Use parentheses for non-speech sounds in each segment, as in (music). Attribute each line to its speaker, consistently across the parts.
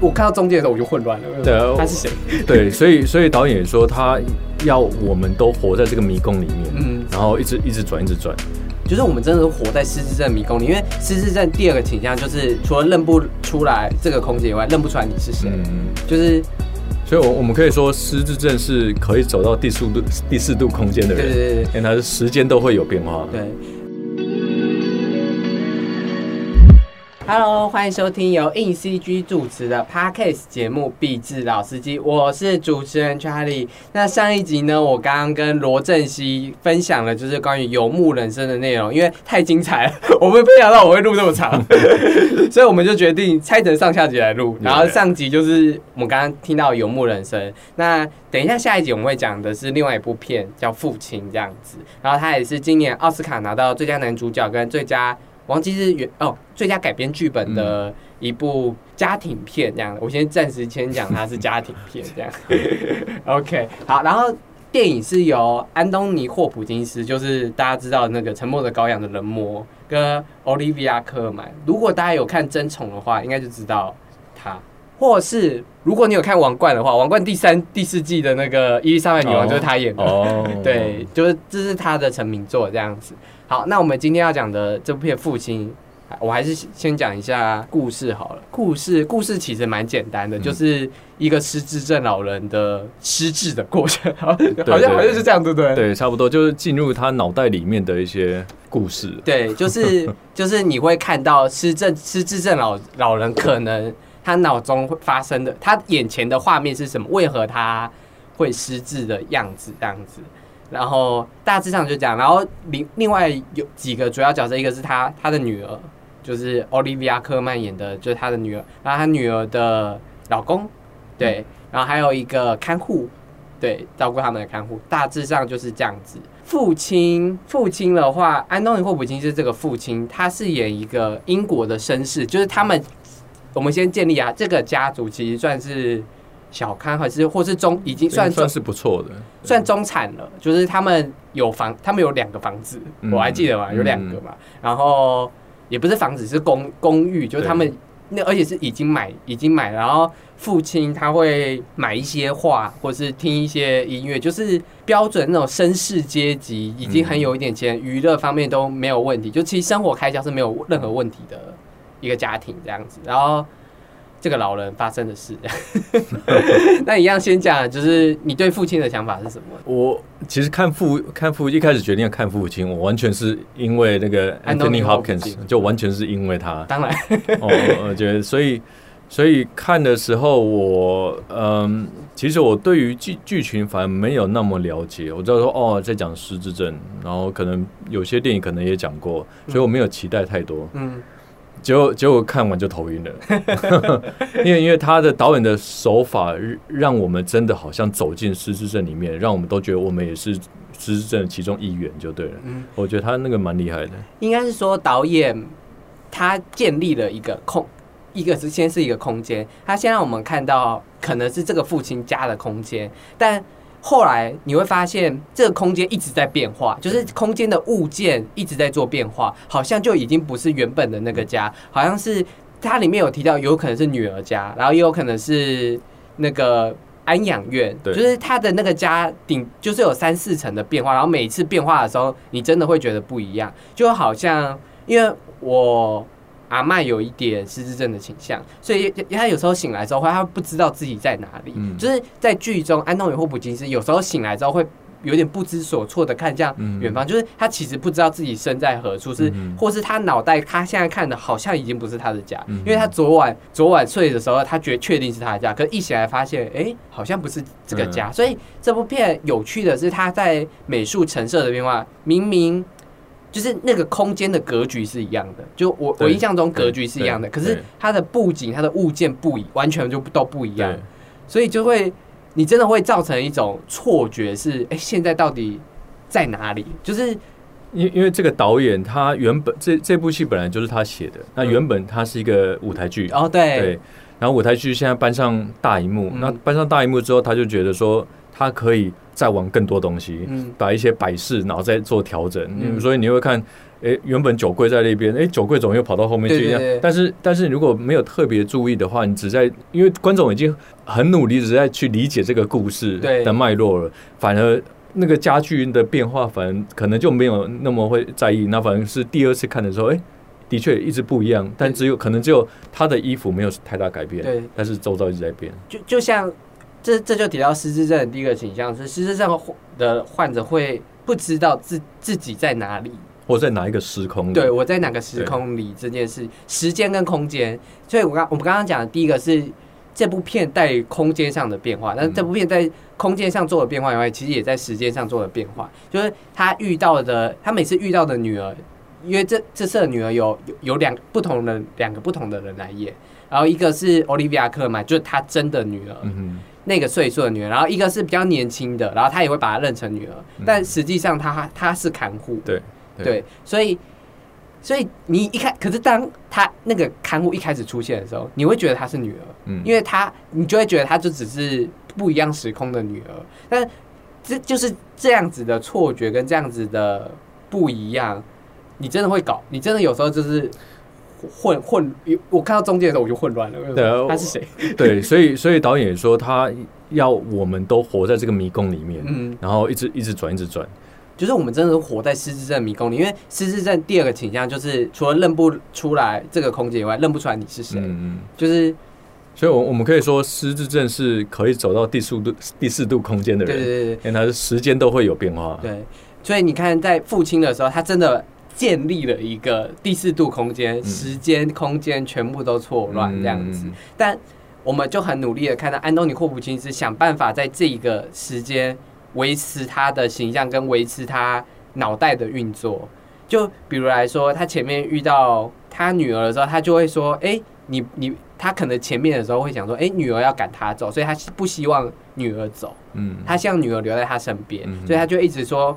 Speaker 1: 我看到中间的时候我就混乱了。
Speaker 2: 对啊
Speaker 1: 他是谁？(laughs)
Speaker 2: 对，所以所以导演也说他要我们都活在这个迷宫里面，
Speaker 1: 嗯，
Speaker 2: 然后一直一直转，一直转。
Speaker 1: 就是我们真的是活在失智症迷宫里，因为失智症第二个倾向就是除了认不出来这个空间以外，认不出来你是谁，
Speaker 2: 嗯，
Speaker 1: 就是
Speaker 2: 所以，我我们可以说失智症是可以走到第四度第四度空间的人，
Speaker 1: 对对对
Speaker 2: 因为它是时间都会有变化。
Speaker 1: 对。Hello，欢迎收听由硬 CG 主持的 Podcast 节目《壁纸老司机》，我是主持人 Charlie。那上一集呢，我刚刚跟罗振熙分享了就是关于游牧人生的内容，因为太精彩了，(laughs) 我们没想到我会录这么长，(laughs) 所以我们就决定拆成上下集来录。然后上集就是我们刚刚听到游牧人生，那等一下下一集我们会讲的是另外一部片叫《父亲》这样子，然后他也是今年奥斯卡拿到最佳男主角跟最佳。忘记是原哦，最佳改编剧本的一部家庭片这样。我先暂时先讲它是家庭片这样。(laughs) OK，好，然后电影是由安东尼霍普金斯，就是大家知道那个《沉默的羔羊》的人魔，跟 Olivia 科尔曼。如果大家有看《争宠》的话，应该就知道他。或是如果你有看《王冠》的话，《王冠》第三、第四季的那个伊丽莎白女王就是她演的。
Speaker 2: 哦，(laughs)
Speaker 1: 对，就是这是她的成名作这样子。好，那我们今天要讲的这部片《父亲》，我还是先讲一下故事好了。故事故事其实蛮简单的，就是一个失智症老人的失智的过程，(laughs) 好好像好像是这样，对不对？
Speaker 2: 对，差不多就是进入他脑袋里面的一些故事。
Speaker 1: 对，就是 (laughs) 就是你会看到失智失智症老老人可能他脑中会发生的，他眼前的画面是什么？为何他会失智的样子？这样子。然后大致上就这样，然后另另外有几个主要角色，一个是他他的女儿，就是 Olivia 科曼演的，就是他的女儿，然后他女儿的老公，对，然后还有一个看护，对，照顾他们的看护，大致上就是这样子。父亲，父亲的话，安东尼霍普金是这个父亲，他是演一个英国的绅士，就是他们，我们先建立啊，这个家族其实算是。小康还是或是中已经算
Speaker 2: 算是不错的，
Speaker 1: 算中产了。就是他们有房，他们有两个房子，我还记得嘛，有两个嘛。然后也不是房子，是公公寓，就是他们那而且是已经买已经买。然后父亲他会买一些画，或是听一些音乐，就是标准那种绅士阶级，已经很有一点钱，娱乐方面都没有问题。就其实生活开销是没有任何问题的一个家庭这样子。然后。这个老人发生的事，(laughs) 那一样先讲，就是你对父亲的想法是什么？
Speaker 2: 我其实看父看父一开始决定要看父亲，我完全是因为那个 Anthony Hopkins，就完全是因为他。
Speaker 1: 当然，
Speaker 2: 哦，我觉得所以所以看的时候，我嗯，其实我对于剧剧情反而没有那么了解。我知道说哦，在讲失智症，然后可能有些电影可能也讲过，所以我没有期待太多。嗯。结果结果看完就头晕了，(laughs) 因为因为他的导演的手法让我们真的好像走进失智症里面，让我们都觉得我们也是失智症其中一员就对了。嗯，我觉得他那个蛮厉害的。
Speaker 1: 应该是说导演他建立了一个空，一个是先是一个空间，他先让我们看到可能是这个父亲家的空间，但。后来你会发现，这个空间一直在变化，就是空间的物件一直在做变化，好像就已经不是原本的那个家，好像是它里面有提到，有可能是女儿家，然后也有可能是那个安养院，就是它的那个家顶就是有三四层的变化，然后每次变化的时候，你真的会觉得不一样，就好像因为我。阿麦有一点失智症的倾向，所以他有时候醒来之后，会他不知道自己在哪里。就是在剧中，安东尼·霍普金斯有时候醒来之后，会有点不知所措的看向远方，就是他其实不知道自己身在何处，是或是他脑袋他现在看的好像已经不是他的家，因为他昨晚昨晚睡的时候，他觉确定是他的家，可一醒来发现，哎，好像不是这个家。所以这部片有趣的是，他在美术陈设的变化，明明。就是那个空间的格局是一样的，就我我印象中格局是一样的，可是它的布景、它的物件不一，完全就都不一样，所以就会你真的会造成一种错觉，是哎，现在到底在哪里？就是
Speaker 2: 因因为这个导演他原本这这部戏本来就是他写的，那原本它是一个舞台剧
Speaker 1: 哦，对。
Speaker 2: 然后舞台剧现在搬上大荧幕，
Speaker 1: 嗯
Speaker 2: 那搬上大荧幕之后，他就觉得说他可以再玩更多东西，
Speaker 1: 嗯
Speaker 2: 把一些摆饰然后再做调整。
Speaker 1: 嗯
Speaker 2: 所以你会看，诶，原本酒柜在那边，诶，酒柜怎么又跑到后面去？但是但是如果没有特别注意的话，你只在因为观众已经很努力，只在去理解这个故事的脉络了，反而。那个家具的变化，反而可能就没有那么会在意。那反正是第二次看的时候，诶，的确一直不一样，但只有可能只有他的衣服没有太大改变，
Speaker 1: 对，
Speaker 2: 但是周遭一直在变。
Speaker 1: 就就像这这就提到失智症的第一个倾向是失智症的患者会不知道自自己在哪里，
Speaker 2: 或者在哪一个时空里？
Speaker 1: 对我在哪个时空里这件事，时间跟空间。所以我刚我们刚刚讲的第一个是这部片在空间上的变化，但是这部片在空间上做了变化以外，其实也在时间上做了变化。就是他遇到的，他每次遇到的女儿，因为这这次的女儿有有有两不同的两个不同的人来演，然后一个是 Olivia 克曼，就是她真的女儿，
Speaker 2: 嗯
Speaker 1: 那个岁数的女儿，然后一个是比较年轻的，然后她也会把她认成女儿，
Speaker 2: 嗯。
Speaker 1: 但实际上她她是看护，
Speaker 2: 对对。
Speaker 1: 对，所以所以你一开，可是当她那个看护一开始出现的时候，你会觉得她是女儿，
Speaker 2: 嗯，
Speaker 1: 因为她你就会觉得她就只是不一样时空的女儿，但这就是这样子的错觉跟这样子的不一样，你真的会搞，你真的有时候就是。混混，我看到中间的时候我就混乱了。
Speaker 2: 对啊
Speaker 1: 他是谁？(laughs)
Speaker 2: 对，所以所以导演也说他要我们都活在这个迷宫里面，
Speaker 1: 嗯，
Speaker 2: 然后一直一直转，一直转。
Speaker 1: 就是我们真的是活在失智症迷宫里，因为失智症第二个倾向就是除了认不出来这个空间以外，认不出来你是谁，
Speaker 2: 嗯嗯，
Speaker 1: 就是
Speaker 2: 所以，我我们可以说失智症是可以走到第四度第四度空间的人，
Speaker 1: 对对对
Speaker 2: 因为他的时间都会有变化。
Speaker 1: 对对，所以你看在父亲的时候，他真的建立了一个第四度空间，时间空间全部都错乱这样子，
Speaker 2: 嗯。
Speaker 1: 但我们就很努力的看到安东尼霍普金斯想办法在这一个时间维持他的形象跟维持他脑袋的运作。就比如来说，他前面遇到他女儿的时候，他就会说：“哎、你你，他可能前面的时候会想说，哎、女儿要赶他走，所以他不希望女儿走，
Speaker 2: 嗯，
Speaker 1: 他希望女儿留在他身边，
Speaker 2: 嗯。
Speaker 1: 所以他就一直说：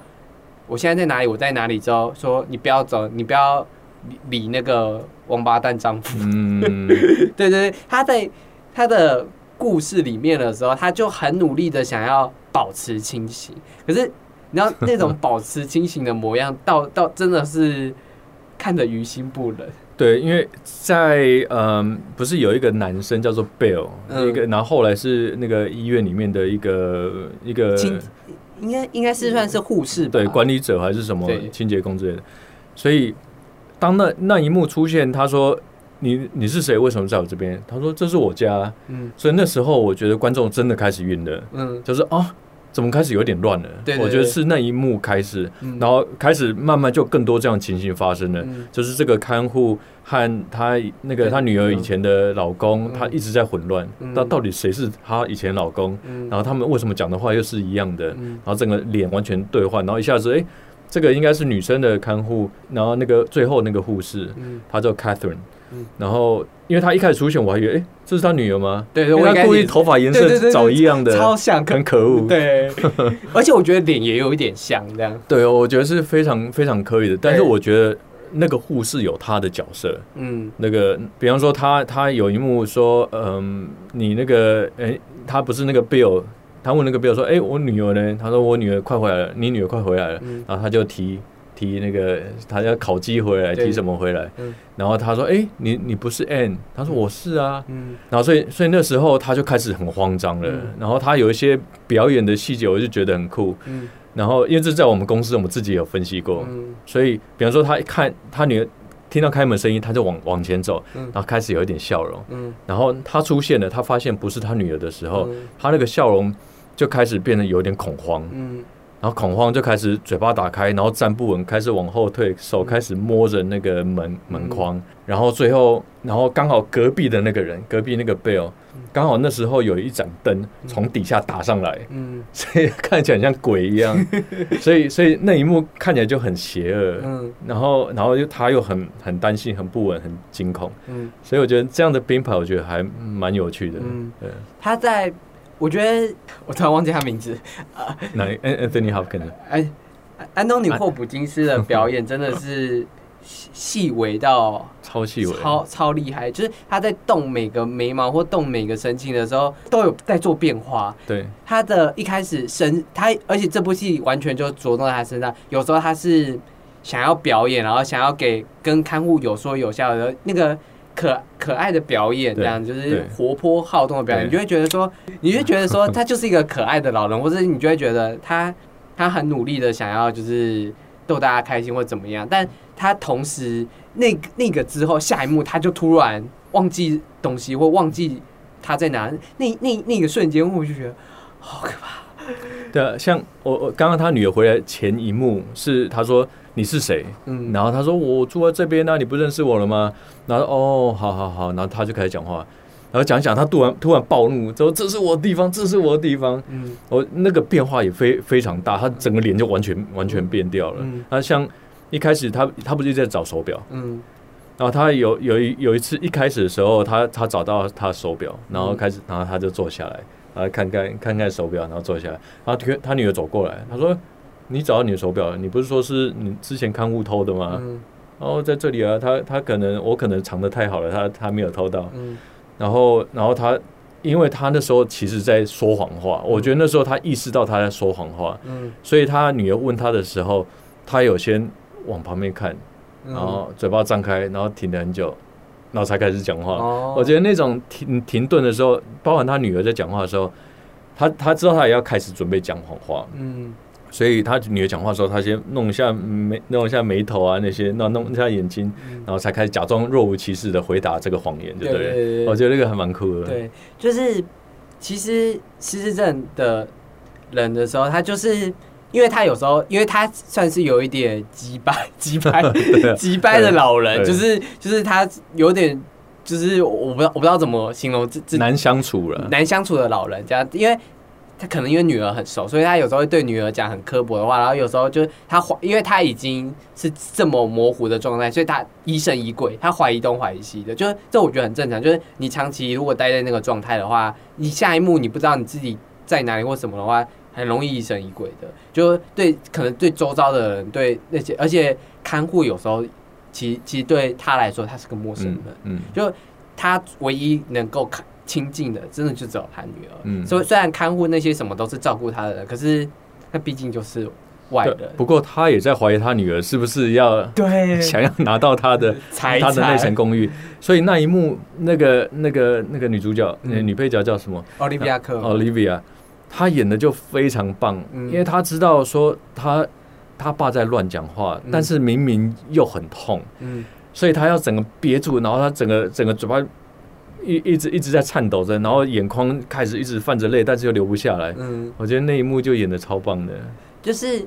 Speaker 1: 我现在在哪里？我在哪里？之后说你不要走，你不要理理那个王八蛋丈夫。
Speaker 2: 嗯，(laughs)
Speaker 1: 对对对，他在他的故事里面的时候，他就很努力的想要保持清醒，可是你知道那种保持清醒的模样，到 (laughs) 到真的是看得于心不忍。
Speaker 2: 对，因为在嗯，不是有一个男生叫做 Bill，、
Speaker 1: 嗯
Speaker 2: 一个，然后后来是那个医院里面的一个一个
Speaker 1: 清应该应该是算是护士？
Speaker 2: 对管理者还是什么清洁工之类的，所以当那那一幕出现，他说。你你是谁？为什么在我这边？他说这是我家，
Speaker 1: 嗯
Speaker 2: 所以那时候我觉得观众真的开始晕了，
Speaker 1: 嗯
Speaker 2: 就是啊，怎么开始有点乱了？
Speaker 1: 对对
Speaker 2: 我觉得是那一幕开始，
Speaker 1: 嗯。
Speaker 2: 然后开始慢慢就更多这样情形发生了。
Speaker 1: 嗯。
Speaker 2: 就是这个看护和她那个
Speaker 1: 对。
Speaker 2: 他女儿以前的老公，
Speaker 1: 嗯。
Speaker 2: 他一直在混乱，
Speaker 1: 嗯。
Speaker 2: 那到底谁是她以前老公？
Speaker 1: 嗯。
Speaker 2: 然后他们为什么讲的话又是一样的？
Speaker 1: 嗯。
Speaker 2: 然后整个脸完全对换，然后一下子哎，这个应该是女生的看护，然后那个最后那个护士，
Speaker 1: 嗯，
Speaker 2: 她叫 Catherine，
Speaker 1: 嗯
Speaker 2: 然后因为他一开始出现，我还以为哎这是他女儿吗？
Speaker 1: 对对，
Speaker 2: 因为她故意头发颜色找一样的，
Speaker 1: 超像，
Speaker 2: 很可恶。
Speaker 1: 对，(laughs) 而且我觉得脸也有一点像这样。
Speaker 2: 对，我觉得是非常非常可以的，但是我觉得那个护士有她的角色。
Speaker 1: 嗯
Speaker 2: 那个，比方说他他有一幕说，嗯，你那个，哎、他不是那个 Bill，他问那个 Bill 说，哎、我女儿呢？他说我女儿快回来了，你女儿快回来了。
Speaker 1: 嗯
Speaker 2: 然后他就提提那个他要烤鸡回来，提什么回来？
Speaker 1: 嗯
Speaker 2: 然后他说，哎、你你不是 Anne？他说我是啊。
Speaker 1: 嗯
Speaker 2: 然后所以所以那时候他就开始很慌张了。
Speaker 1: 嗯
Speaker 2: 然后他有一些表演的细节，我就觉得很酷。
Speaker 1: 嗯
Speaker 2: 然后因为这在我们公司我们自己也有分析过，
Speaker 1: 嗯
Speaker 2: 所以比方说他一看他女儿听到开门声音，他就往往前走，
Speaker 1: 嗯
Speaker 2: 然后开始有一点笑容。
Speaker 1: 嗯
Speaker 2: 然后他出现了，他发现不是他女儿的时候，
Speaker 1: 嗯
Speaker 2: 他那个笑容就开始变得有点恐慌，
Speaker 1: 嗯
Speaker 2: 然后恐慌就开始嘴巴打开，然后站不稳，开始往后退，手开始摸着那个门门框，然后最后，然后刚好隔壁的那个人，隔壁那个 Bill，刚好那时候有一盏灯从底下打上来，
Speaker 1: 嗯。(laughs)
Speaker 2: 所以看起来像鬼一样，(laughs) 所以所以那一幕看起来就很邪恶。
Speaker 1: 嗯。
Speaker 2: 然后，然后又他又很很担心、很不稳、很惊恐，
Speaker 1: 嗯。
Speaker 2: 所以我觉得这样的编排，我觉得还蛮有趣的。
Speaker 1: 嗯。
Speaker 2: 对，
Speaker 1: 他在，我觉得我突然忘记他名字，
Speaker 2: 那 Anthony Hopkins，
Speaker 1: 哎，安东尼霍普金斯的表演真的是细细微到
Speaker 2: 超细微，
Speaker 1: 超超厉害，就是他在动每个眉毛或动每个神情的时候，都有在做变化。
Speaker 2: 对
Speaker 1: 他的一开始神，他而且这部戏完全就着重在他身上。有时候他是想要表演，然后想要给跟看护有说有笑的那个可可爱的表演，这样就是活泼好动的表演，你就会觉得说，你就觉得说 (laughs) 他就是一个可爱的老人，或者你就会觉得他他很努力的想要就是逗大家开心或怎么样，但他同时那那个之后下一幕他就突然忘记东西或忘记他在哪，那那那个瞬间我就觉得好可怕。
Speaker 2: 对啊，像我我刚刚他女儿回来前一幕是他说你是谁，
Speaker 1: 嗯，
Speaker 2: 然后他说我住在这边啊、你不认识我了吗？然后哦，好好好，然后他就开始讲话，然后讲讲，他突然突然暴怒，说这是我的地方，这是我的地方，
Speaker 1: 嗯。
Speaker 2: 我那个变化也非非常大，他整个脸就完全完全变掉了。
Speaker 1: 嗯。
Speaker 2: 他像一开始他他不是一直在找手表，
Speaker 1: 嗯。
Speaker 2: 然后他有有一有一次一开始的时候，他他找到他的手表，然后开始，然后他就坐下来，然后看看看看手表，然后坐下来，然后他他女儿走过来，他说：“你找到你的手表了，你不是说是你之前看护偷的吗？
Speaker 1: 嗯。
Speaker 2: 然后在这里啊，他他可能我可能藏的太好了，他他没有偷到。
Speaker 1: 嗯。
Speaker 2: 然后然后他，因为他那时候其实在说谎话，我觉得那时候他意识到他在说谎话，
Speaker 1: 嗯，
Speaker 2: 所以他女儿问他的时候，他有先往旁边看，
Speaker 1: 嗯。
Speaker 2: 然后嘴巴张开，然后停了很久，然后才开始讲话。
Speaker 1: 哦，
Speaker 2: 我觉得那种停停顿的时候，包含他女儿在讲话的时候，他他知道他也要开始准备讲谎话，
Speaker 1: 嗯
Speaker 2: 所以他女儿讲话的时候，他先弄一下眉弄一下眉头啊那些，弄弄一下眼睛，然后才开始假装若无其事的回答这个谎言，对不对我觉得那个还蛮酷的。
Speaker 1: 对，就是其实失智症的人的时候，他就是因为他有时候，因为他算是有一点急掰、(laughs) 急掰、急掰的老人，就是就是他有点，就是我不知道我不知道怎么形容这这
Speaker 2: 难相处了。
Speaker 1: 难相处的老人家，因为他可能因为女儿很熟，所以他有时候会对女儿讲很刻薄的话，然后有时候就他怀，因为他已经是这么模糊的状态，所以他疑神疑鬼，他怀疑东怀疑西的，就是这我觉得很正常。就是你长期如果待在那个状态的话，你下一幕你不知道你自己在哪里或什么的话，很容易疑神疑鬼的。就对，可能对周遭的人，对那些，而且看护有时候其其实对他来说，他是个陌生人
Speaker 2: 嗯。嗯
Speaker 1: 就他唯一能够看亲近的，真的就只有他女儿。
Speaker 2: 嗯。
Speaker 1: 所以虽然看护那些什么都是照顾他的人，可是那毕竟就是外
Speaker 2: 对
Speaker 1: 人。
Speaker 2: 不过他也在怀疑他女儿是不是要
Speaker 1: 对。(laughs)
Speaker 2: 想要拿到他的 (laughs)
Speaker 1: 财
Speaker 2: 他的那层。公寓，所以那一幕那个那个那个女主角，女配角叫什么？
Speaker 1: 奥利维亚克
Speaker 2: ，Olivia，她演的就非常棒，
Speaker 1: 嗯。
Speaker 2: 因为她知道说她她爸在乱讲话，
Speaker 1: 嗯。
Speaker 2: 但是明明又很痛，
Speaker 1: 嗯。
Speaker 2: 所以她要整个憋住，然后她整个整个嘴巴一一直一直在颤抖着，然后眼眶开始一直泛着泪，但是又流不下来。
Speaker 1: 嗯，
Speaker 2: 我觉得那一幕就演的超棒的，
Speaker 1: 就是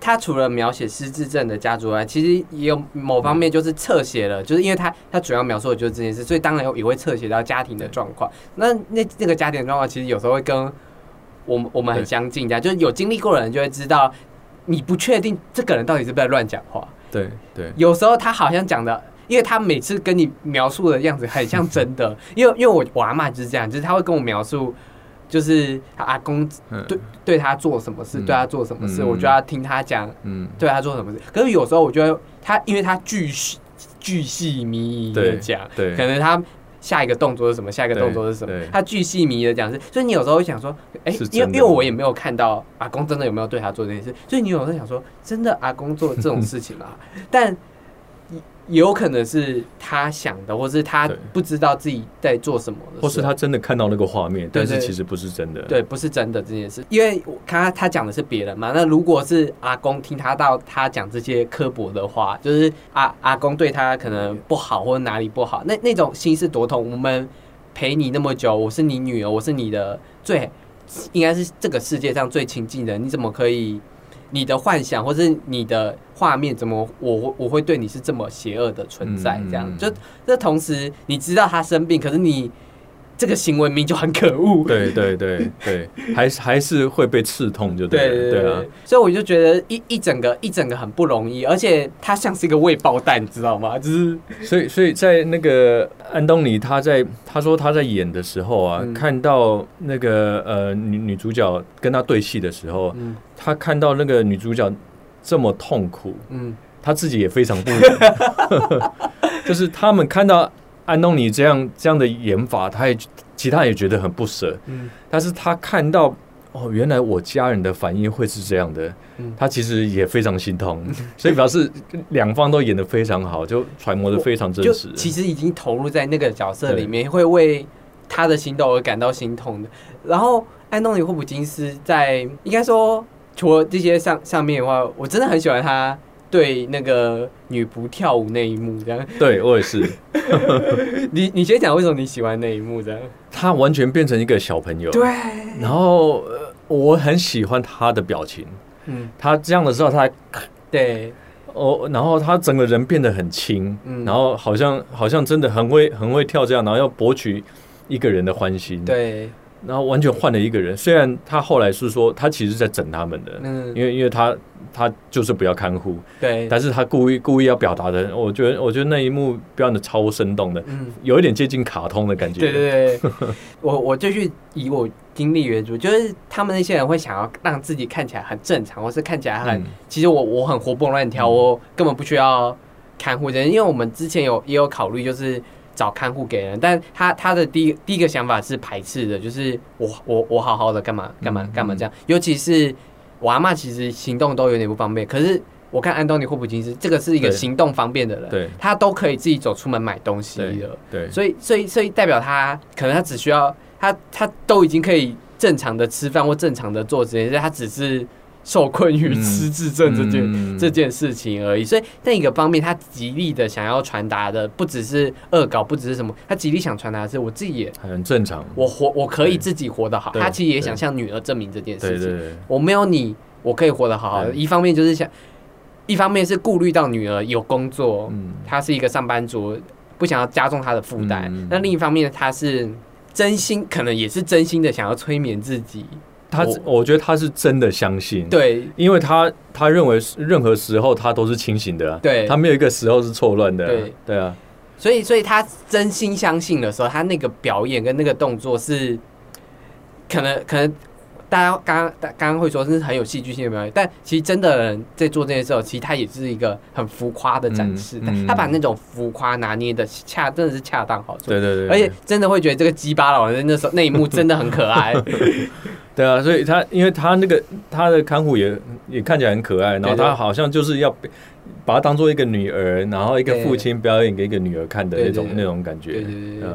Speaker 1: 他除了描写失智症的家族外，其实也有某方面就是侧写了，就是因为他他主要描述的就是这件事，所以当然也会侧写到家庭的状况。那那那个家庭的状况，其实有时候会跟我们我们很相近，这样就是有经历过的人就会知道，你不确定这个人到底是不是在乱讲话。
Speaker 2: 对对
Speaker 1: 有时候他好像讲的，因为他每次跟你描述的样子很像真的，因为因为我我阿妈就是这样，就是他会跟我描述，就是他阿公
Speaker 2: 嗯
Speaker 1: 对对他做什么事，
Speaker 2: 嗯
Speaker 1: 对他做什么事，
Speaker 2: 嗯
Speaker 1: 我就要听他讲
Speaker 2: 嗯
Speaker 1: 对他做什么事。可是有时候我觉得他，因为他巨细巨细靡遗的
Speaker 2: 对
Speaker 1: 讲，
Speaker 2: 对
Speaker 1: 可能他。下一个动作是什么？下一个动作是什么？他巨细靡遗的讲是，所以你有时候会想说，哎、
Speaker 2: 是
Speaker 1: 因为因为我也没有看到阿公真的有没有对他做这件事，所以你有时候想说，真的阿公做这种事情吗？(laughs) 但也有可能是他想的，或是他不知道自己在做什么的，
Speaker 2: 或是他真的看到那个画面，但是其实不是真的。
Speaker 1: 对，不是真的这件事，因为他他讲的是别人嘛。那如果是阿公听他到他讲这些刻薄的话，就是阿阿公对他可能不好或者哪里不好，那那种心是多痛。我们陪你那么久，我是你女儿，我是你的最应该是这个世界上最亲近的，你怎么可以？你的幻想或是你的画面，怎么我我会对你是这么邪恶的存在？这样、就这同时你知道他生病，可是你这个行为明明就很可恶。
Speaker 2: 对对对对，(laughs) 还是还是会被刺痛，就对了，
Speaker 1: 对
Speaker 2: 对啊，，
Speaker 1: 所以我就觉得一一整个一整个很不容易，而且他像是一个未爆弹，你知道吗？就是
Speaker 2: 所以所以在那个安东尼他在他说他在演的时候啊，
Speaker 1: 嗯。
Speaker 2: 看到那个呃女女主角跟他对戏的时候，
Speaker 1: 嗯。
Speaker 2: 他看到那个女主角这么痛苦，
Speaker 1: 嗯。
Speaker 2: 他自己也非常不忍，(laughs) 就是他们看到安东尼这样这样的演法，他也其他也觉得很不舍，
Speaker 1: 嗯。
Speaker 2: 但是他看到哦，原来我家人的反应会是这样的，
Speaker 1: 嗯。
Speaker 2: 他其实也非常心痛，(laughs) 所以表示两方都演得非常好，就揣摩的非常真
Speaker 1: 就
Speaker 2: 实。
Speaker 1: 其实已经投入在那个角色里面，会为他的行动而感到心痛的。然后安东尼霍普金斯在应该说除了这些上上面的话，我真的很喜欢他对那个女仆跳舞那一幕。这样，
Speaker 2: 对我也是，(laughs)
Speaker 1: 你你先讲为什么你喜欢那一幕？这样，
Speaker 2: 他完全变成一个小朋友，
Speaker 1: 对，
Speaker 2: 然后、呃我很喜欢他的表情，
Speaker 1: 嗯，
Speaker 2: 他这样的时候，他还
Speaker 1: 对，
Speaker 2: 哦，然后他整个人变得很轻，
Speaker 1: 嗯。
Speaker 2: 然后好像好像真的很会很会跳这样，然后要博取一个人的欢心，，
Speaker 1: 对，
Speaker 2: 然后完全换了一个人。虽然他后来是说他其实在整他们的，
Speaker 1: 嗯，
Speaker 2: 因为因为他他就是不要看护，
Speaker 1: 对，
Speaker 2: 但是他故意故意要表达的，我觉得我觉得那一幕表演的超生动的，
Speaker 1: 嗯。
Speaker 2: 有一点接近卡通的感觉。
Speaker 1: 对对对，我我就去以我经历为主，就是他们那些人会想要让自己看起来很正常，或是看起来很，
Speaker 2: 嗯
Speaker 1: 其实我我很活蹦乱跳，我根本不需要看护人，因为我们之前有也有考虑，就是找看护给人，但他他的第一第一个想法是排斥的，就是我我我好好的干嘛干嘛
Speaker 2: 嗯
Speaker 1: 干嘛这样，尤其是我阿妈其实行动都有点不方便，可是。我看安东尼霍普金斯，这个是一个行动方便的人，
Speaker 2: 对
Speaker 1: 他都可以自己走出门买东西
Speaker 2: 对
Speaker 1: 了。
Speaker 2: 对
Speaker 1: 所以，所以，所以代表他可能他只需要他他都已经可以正常的吃饭或正常的做这件事，他只是受困于
Speaker 2: 嗯
Speaker 1: 失智症这件、
Speaker 2: 嗯
Speaker 1: 这件事情而已。所以，另一个方面，他极力的想要传达的不只是恶搞，不只是什么，他极力想传达的是我自己也
Speaker 2: 很正常。
Speaker 1: 我活我可以自己活得好。他其实也想向女儿证明这件事情。我没有你，我可以活得好好的。一方面就是想，一方面是顾虑到女儿有工作，
Speaker 2: 嗯，
Speaker 1: 她是一个上班族，不想要加重她的负担。
Speaker 2: 嗯
Speaker 1: 那另一方面，他是真心，可能也是真心的想要催眠自己。
Speaker 2: 他
Speaker 1: 我
Speaker 2: 我觉得他是真的相信，，
Speaker 1: 对
Speaker 2: 因为他他认为任何时候他都是清醒的啊，
Speaker 1: 对
Speaker 2: 他没有一个时候是错乱的啊，
Speaker 1: 对
Speaker 2: 对啊，
Speaker 1: 所以，所以他真心相信的时候，他那个表演跟那个动作是可能可能。大家刚刚刚刚会说是很有戏剧性的表演，但其实真的人在做这件事候，其实他也是一个很浮夸的展示。
Speaker 2: 嗯嗯
Speaker 1: 他把那种浮夸拿捏的恰，真的是恰当好处。
Speaker 2: 对对对，
Speaker 1: 而且真的会觉得这个鸡巴老人那时候那一幕真的很可爱。(laughs)
Speaker 2: 对啊，所以他因为他那个他的看护也也看起来很可爱，然后他好像就是要把他当做一个女儿，然后一个父亲表演给一个女儿看的那种那种感觉，
Speaker 1: 对对对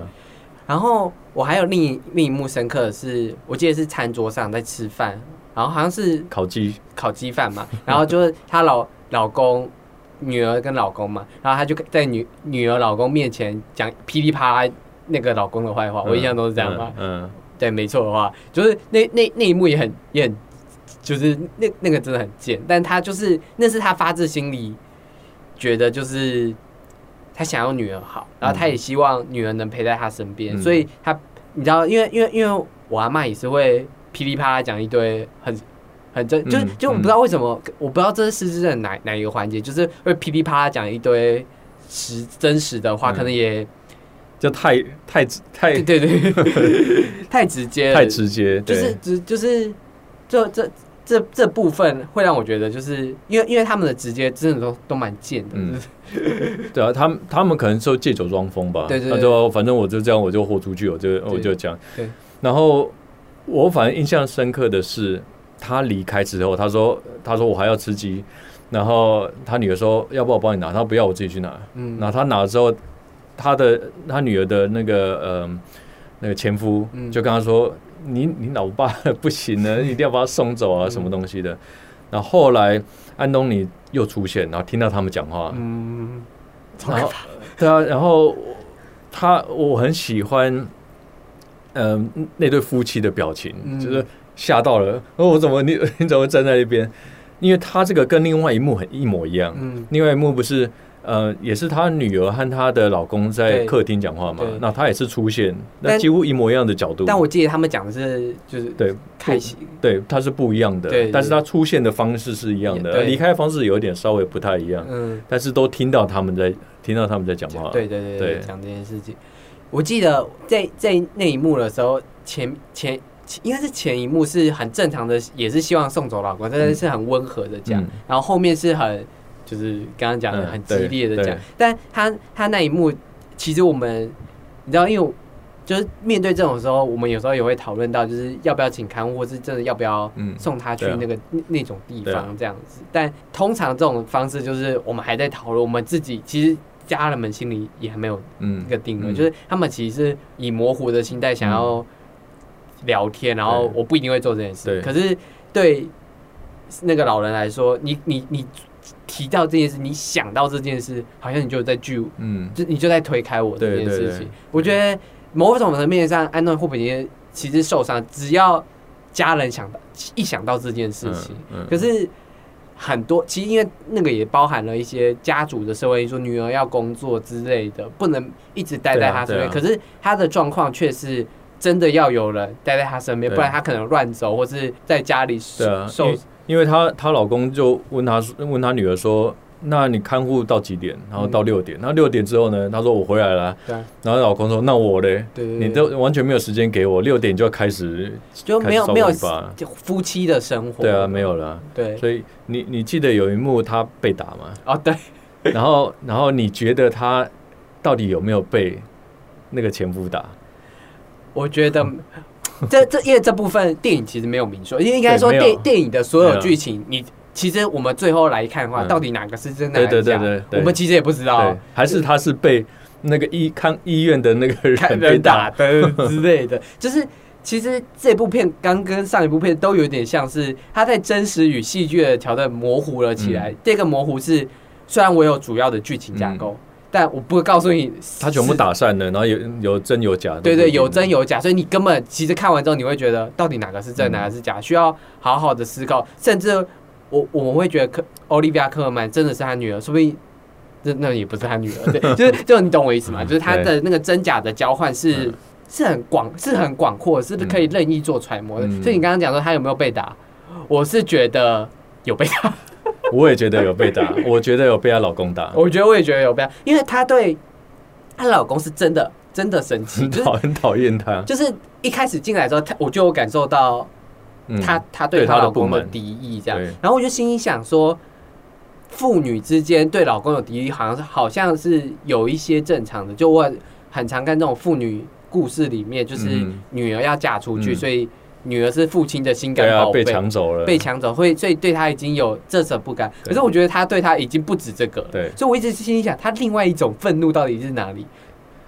Speaker 1: 然后我还有另一另一幕深刻的是，我记得是餐桌上在吃饭，然后好像是
Speaker 2: 烤鸡，
Speaker 1: 烤鸡饭嘛，(laughs) 然后就是她老老公、女儿跟老公嘛，然后她就在女女儿老公面前讲噼里啪啦那个老公的坏话，我印象都是这样嘛。
Speaker 2: 嗯，嗯
Speaker 1: 对，没错的话，就是那那那一幕也很也很，就是那那个真的很贱，但他就是那是他发自心里觉得就是他想要女儿好，然后他也希望女儿能陪在他身边，
Speaker 2: 嗯
Speaker 1: 所以他你知道，因为因为因为我阿妈也是会噼里啪啦讲一堆很。很真，就就我不知道为什么，我不知道这是失智症哪哪一个环节，就是会噼里啪啦讲一堆实真实的话，
Speaker 2: 嗯
Speaker 1: 可能也
Speaker 2: 就太太太
Speaker 1: 对对对，(laughs) 太直接了，
Speaker 2: 太直接，
Speaker 1: 就是只就是这这这这部分会让我觉得，就是因为因为他们的直接真的都都蛮贱的，
Speaker 2: 嗯。对啊，他们他们可能说借酒装疯吧，
Speaker 1: 对对对。
Speaker 2: 他就反正我就这样，我就豁出去，我就我就讲，
Speaker 1: 对，
Speaker 2: 然后我反正印象深刻的是，他离开之后，他说他说我还要吃鸡，然后他女儿说要不我帮你拿，他说不要我自己去拿，
Speaker 1: 嗯，
Speaker 2: 然后他拿了之后，他的他女儿的那个呃那个前夫
Speaker 1: 嗯。
Speaker 2: 就跟他说，你你老爸不行了，(laughs) 一定要把他送走啊，
Speaker 1: 嗯。
Speaker 2: 什么东西的。然后后来安东尼又出现，然后听到他们讲话，
Speaker 1: 嗯，
Speaker 2: 然后对啊，然后他我很喜欢，嗯、那对夫妻的表情，
Speaker 1: 嗯。
Speaker 2: 就是吓到了，哦，我怎么你 (laughs) 你怎么站在那边？因为他这个跟另外一幕很一模一样，
Speaker 1: 嗯。
Speaker 2: 另外一幕不是。呃，也是她女儿和她的老公在客厅讲话嘛，那她也是出现，那几乎一模一样的角度。
Speaker 1: 但我记得他们讲的是就是
Speaker 2: 对
Speaker 1: 开心，
Speaker 2: 对，她是不一样的，
Speaker 1: 对对
Speaker 2: 但是她出现的方式是一样的，离开的方式有点稍微不太一样，
Speaker 1: 嗯，
Speaker 2: 但是都听到他们在听到他们在讲话。
Speaker 1: 对对对
Speaker 2: 对
Speaker 1: 对，讲这件事情，我记得在在那一幕的时候，前前应该是前一幕是很正常的，也是希望送走老公，但是是很温和的讲，
Speaker 2: 嗯。
Speaker 1: 然后后面是很就是刚刚讲的
Speaker 2: 嗯
Speaker 1: 很激烈的讲，但他他那一幕，其实我们你知道，因为就是面对这种时候，我们有时候也会讨论到，就是要不要请看护，或是真的要不要
Speaker 2: 嗯，
Speaker 1: 送他去那个、那那种地方这样子。但通常这种方式就是我们还在讨论，我们自己其实家人们心里也还没有
Speaker 2: 嗯
Speaker 1: 一个定论，
Speaker 2: 嗯。
Speaker 1: 就是他们其实是以模糊的心态想要聊天，然后我不一定会做这件事。可是对那个老人来说，你你你提到这件事，你想到这件事，好像你就在拒，
Speaker 2: 嗯。
Speaker 1: 就你就在推开我这件事情。
Speaker 2: 对。
Speaker 1: 我觉得某种层面上，安东尼霍普金其实受伤，只要家人想到一想到这件事情，
Speaker 2: 嗯嗯。
Speaker 1: 可是很多其实因为那个也包含了一些家族的社会因素，女儿要工作之类的，不能一直待在他身边。可是他的状况却是真的要有人待在他身边，不然他可能乱走，或是在家里受
Speaker 2: 因为她她老公就问她问她女儿说。那你看护到几点？然后到六点。然后六点之后呢？她说我回来了。然后老公说：“那我嘞？你都完全没有时间给我，六点就要开始
Speaker 1: 就没有没有夫妻的生活。
Speaker 2: 对啊，没有了。
Speaker 1: 对
Speaker 2: 所以你你记得有一幕她被打吗？
Speaker 1: 啊对，(laughs)
Speaker 2: 然后然后你觉得她到底有没有被那个前夫打？
Speaker 1: 我觉得 (laughs) 这这因为这部分电影其实没有明说，因为应该说电电影的所有剧情，你其实我们最后来看的话，
Speaker 2: 嗯
Speaker 1: 到底哪个是真的
Speaker 2: 对对？对对对
Speaker 1: 我们其实也不知道
Speaker 2: 对，，还是他是被那个医康医院的那个人被
Speaker 1: 打
Speaker 2: 打？
Speaker 1: 的 (laughs) 之类的，就是。其实这部片刚跟上一部片都有点像是，它在真实与戏剧的桥段模糊了起
Speaker 2: 嗯
Speaker 1: 来。这个模糊是，虽然我有主要的剧情架构，但我不会告诉你
Speaker 2: 他全部打散了，然后有有真有假。
Speaker 1: 对对，有真
Speaker 2: 有。
Speaker 1: 假，所以你根本其实看完之后，你会觉得到底哪个是真，
Speaker 2: 嗯
Speaker 1: 哪个是假，需要好好的思考。甚至我我们会觉得科奥利维亚科尔曼真的是他女儿，说不定那那也不是他女儿，对，(laughs) 就是就你懂我意思吗？
Speaker 2: 嗯
Speaker 1: 就是他的那个真假的交换是
Speaker 2: 嗯
Speaker 1: 是很广，是很广阔，是不是可以任意做揣摩的？
Speaker 2: 嗯
Speaker 1: 所以你刚刚讲说他有没有被打，我是觉得有被打，
Speaker 2: 我也觉得有被打，(laughs) 我觉得有被她老公打，
Speaker 1: 我觉得我也觉得有被打，因为她对她老公是真的真的生气，
Speaker 2: 很
Speaker 1: 就是
Speaker 2: 讨很讨厌他。
Speaker 1: 就是一开始进来之后，他我就感受到。
Speaker 2: 嗯
Speaker 1: 她她对
Speaker 2: 对
Speaker 1: 她老公的敌意这样，然后我就心里想说，父女之间对老公有敌意，好像是好像是有一些正常的。就我很常看这种父女故事里面，就是
Speaker 2: 嗯
Speaker 1: 女儿要嫁出去，
Speaker 2: 嗯
Speaker 1: 所以女儿是父亲的心肝宝贝
Speaker 2: 被。抢走了。
Speaker 1: 被抢走，会所以对他已经有这舍不甘。可是我觉得他对他已经不止这个了，
Speaker 2: 对，
Speaker 1: 所以我一直心里想，他另外一种愤怒到底是哪里？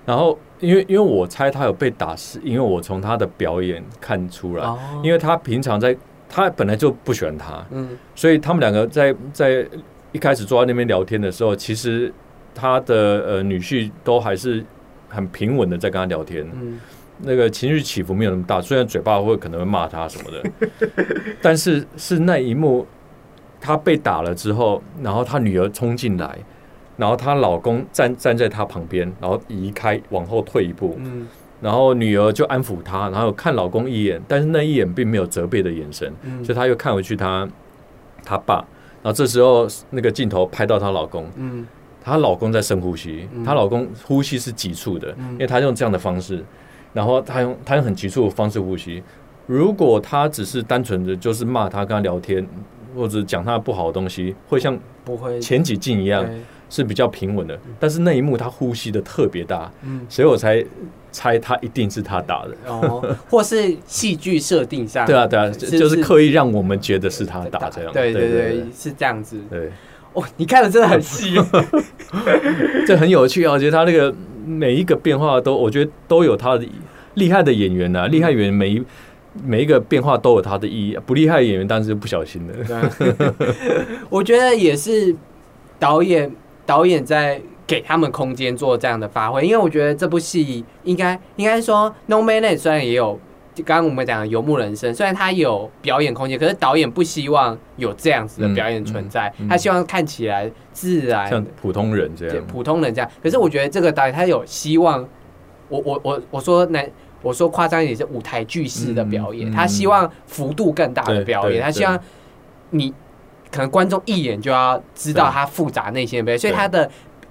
Speaker 2: 然后因为因为我猜他有被打，是因为我从他的表演看出来，
Speaker 1: 哦，
Speaker 2: 因为他平常在他本来就不喜欢他，
Speaker 1: 嗯
Speaker 2: 所以他们两个在在一开始坐在那边聊天的时候，其实他的呃女婿都还是很平稳的在跟他聊天，
Speaker 1: 嗯
Speaker 2: 那个情绪起伏没有那么大，虽然嘴巴会可能会骂他什么的，(laughs) 但是是那一幕他被打了之后，然后他女儿冲进来。然后她老公站站在她旁边，然后移开往后退一步，
Speaker 1: 嗯。
Speaker 2: 然后女儿就安抚她，然后看老公一眼，但是那一眼并没有责备的眼神，
Speaker 1: 嗯。
Speaker 2: 所以她又看回去她她爸，然后这时候那个镜头拍到她老公，
Speaker 1: 嗯。
Speaker 2: 她老公在深呼吸
Speaker 1: 嗯，
Speaker 2: 她老公呼吸是急促的，
Speaker 1: 嗯。
Speaker 2: 因为她用这样的方式，然后他用他用很急促的方式呼吸。如果他只是单纯的就是骂他跟他聊天，或者讲他不好的东西，会像
Speaker 1: 不会
Speaker 2: 前几镜一样是比较平稳的。但是那一幕他呼吸的特别大，
Speaker 1: 嗯
Speaker 2: 所以我才猜他一定是他打的。
Speaker 1: 哦，或是戏剧设定上，(laughs)
Speaker 2: 对啊，对啊，就是刻意让我们觉得是他打这样。
Speaker 1: 对对
Speaker 2: 对
Speaker 1: 对，是这样子。
Speaker 2: 对，
Speaker 1: 哦，你看的真的很细，(laughs)
Speaker 2: 这很有趣啊！我觉得他那个每一个变化都，我觉得都有他的厉害的演员啊，厉害演员每一每一个变化都有他的意义，不厉害的演员当然是不小心的。(laughs)
Speaker 1: 我觉得也是导演导演在给他们空间做这样的发挥，因为我觉得这部戏应该应该说《No Man 虽然也有。就刚刚我们讲的《游牧人生》，虽然他有表演空间，可是导演不希望有这样子的表演存在，
Speaker 2: 嗯嗯。嗯
Speaker 1: 他希望看起来自然，
Speaker 2: 像普通人这
Speaker 1: 对
Speaker 2: 样，
Speaker 1: 普通人这样。可是我觉得这个导演他有希望，我我我我说难。我说夸张一点是舞台剧式的表演，他希望幅度更大的表演，他希望你可能观众一眼就要知道
Speaker 2: 对。
Speaker 1: 他复杂内心的表演，所以
Speaker 2: 对。
Speaker 1: 他的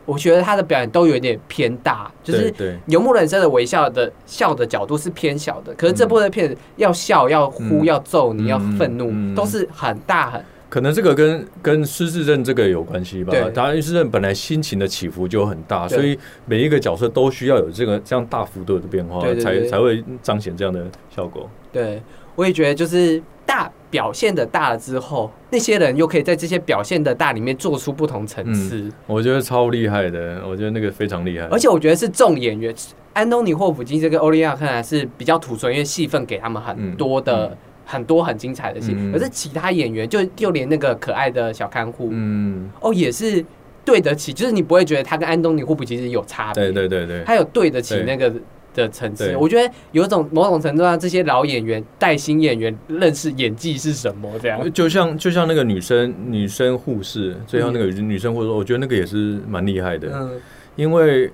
Speaker 1: 我觉得他的表演都有点偏大，就是游牧人生的微笑的笑的角度是偏小的，可是这部的片子要笑、要哭、
Speaker 2: 嗯
Speaker 1: 要揍你、
Speaker 2: 嗯
Speaker 1: 要愤怒，
Speaker 2: 嗯
Speaker 1: 都是很大很
Speaker 2: 可能这个跟跟失智症这个有关系吧
Speaker 1: 对。
Speaker 2: 当然，失智症本来心情的起伏就很大，所以每一个角色都需要有这个这样大幅度的变化，才才会彰显这样的效果。
Speaker 1: 对，我也觉得就是大表现的大了之后，那些人又可以在这些表现的大里面做出不同层次，
Speaker 2: 我觉得超厉害的，我觉得那个非常厉害。
Speaker 1: 而且我觉得是众演员，安东尼霍普金这个欧利亚看来是比较突出，因为戏份给他们很多的。
Speaker 2: 嗯
Speaker 1: 很多很精彩的戏，
Speaker 2: 嗯。
Speaker 1: 可是其他演员就就连那个可爱的小看护，
Speaker 2: 嗯，
Speaker 1: 哦，也是对得起，就是你不会觉得他跟安东尼霍普其实有差别，
Speaker 2: 对对对对，
Speaker 1: 他有对得起那个的层次。我觉得有一种某种程度上，这些老演员带新演员认识演技是什么，这样。
Speaker 2: 就像就像那个女生女生护士，最后那个女生护士，我觉得那个也是蛮厉害的，
Speaker 1: 嗯，
Speaker 2: 因为